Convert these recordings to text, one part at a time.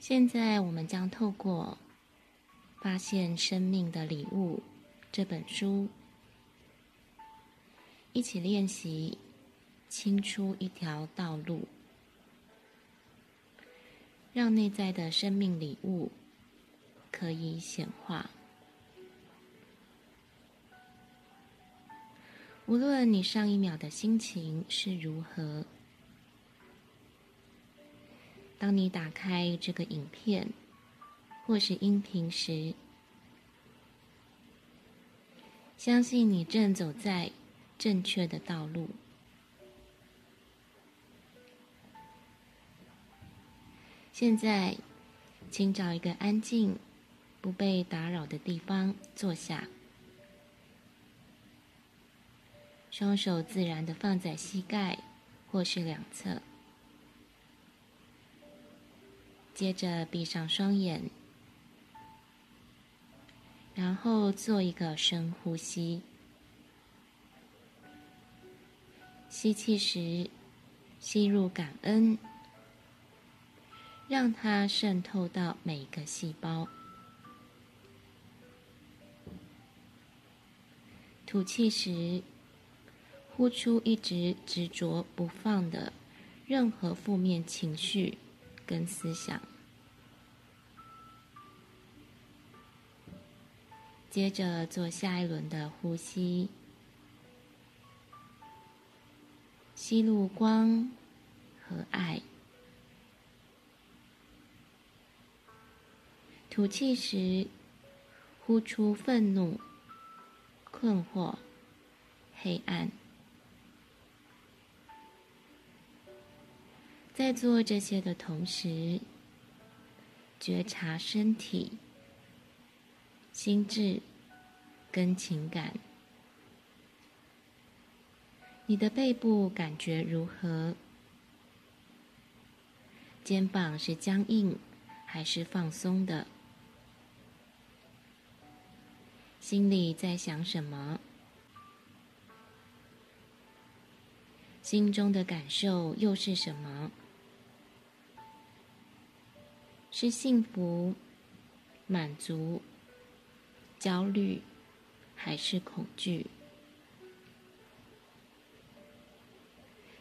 现在，我们将透过《发现生命的礼物》这本书，一起练习清出一条道路，让内在的生命礼物可以显化。无论你上一秒的心情是如何。当你打开这个影片或是音频时，相信你正走在正确的道路。现在，请找一个安静、不被打扰的地方坐下，双手自然的放在膝盖或是两侧。接着闭上双眼，然后做一个深呼吸。吸气时，吸入感恩，让它渗透到每一个细胞。吐气时，呼出一直执着不放的任何负面情绪。跟思想，接着做下一轮的呼吸，吸入光和爱，吐气时呼出愤怒、困惑、黑暗。在做这些的同时，觉察身体、心智跟情感。你的背部感觉如何？肩膀是僵硬还是放松的？心里在想什么？心中的感受又是什么？是幸福、满足、焦虑，还是恐惧？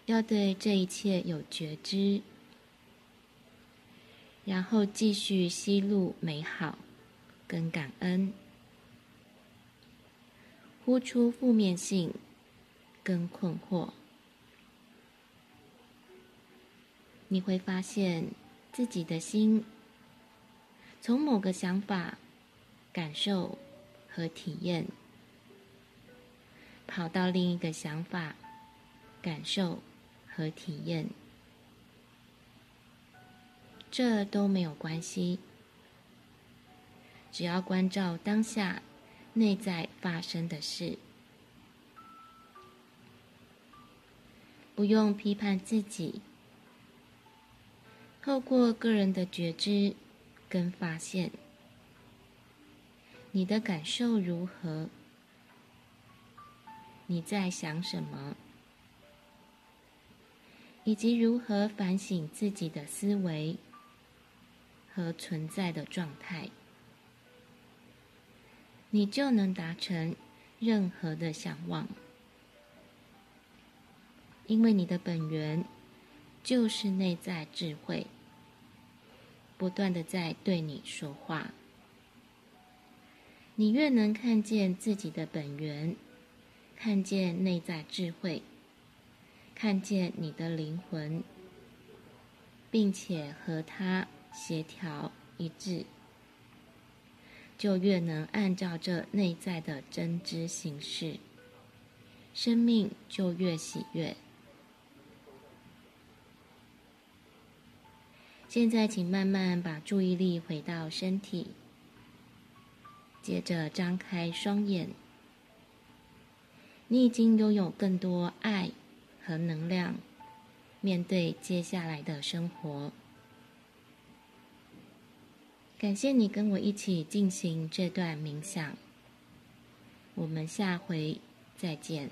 要对这一切有觉知，然后继续吸入美好跟感恩，呼出负面性跟困惑。你会发现自己的心。从某个想法、感受和体验，跑到另一个想法、感受和体验，这都没有关系。只要关照当下内在发生的事，不用批判自己，透过个人的觉知。跟发现，你的感受如何？你在想什么？以及如何反省自己的思维和存在的状态，你就能达成任何的想望，因为你的本源就是内在智慧。不断的在对你说话，你越能看见自己的本源，看见内在智慧，看见你的灵魂，并且和它协调一致，就越能按照这内在的真知行事，生命就越喜悦。现在，请慢慢把注意力回到身体，接着张开双眼。你已经拥有更多爱和能量，面对接下来的生活。感谢你跟我一起进行这段冥想，我们下回再见。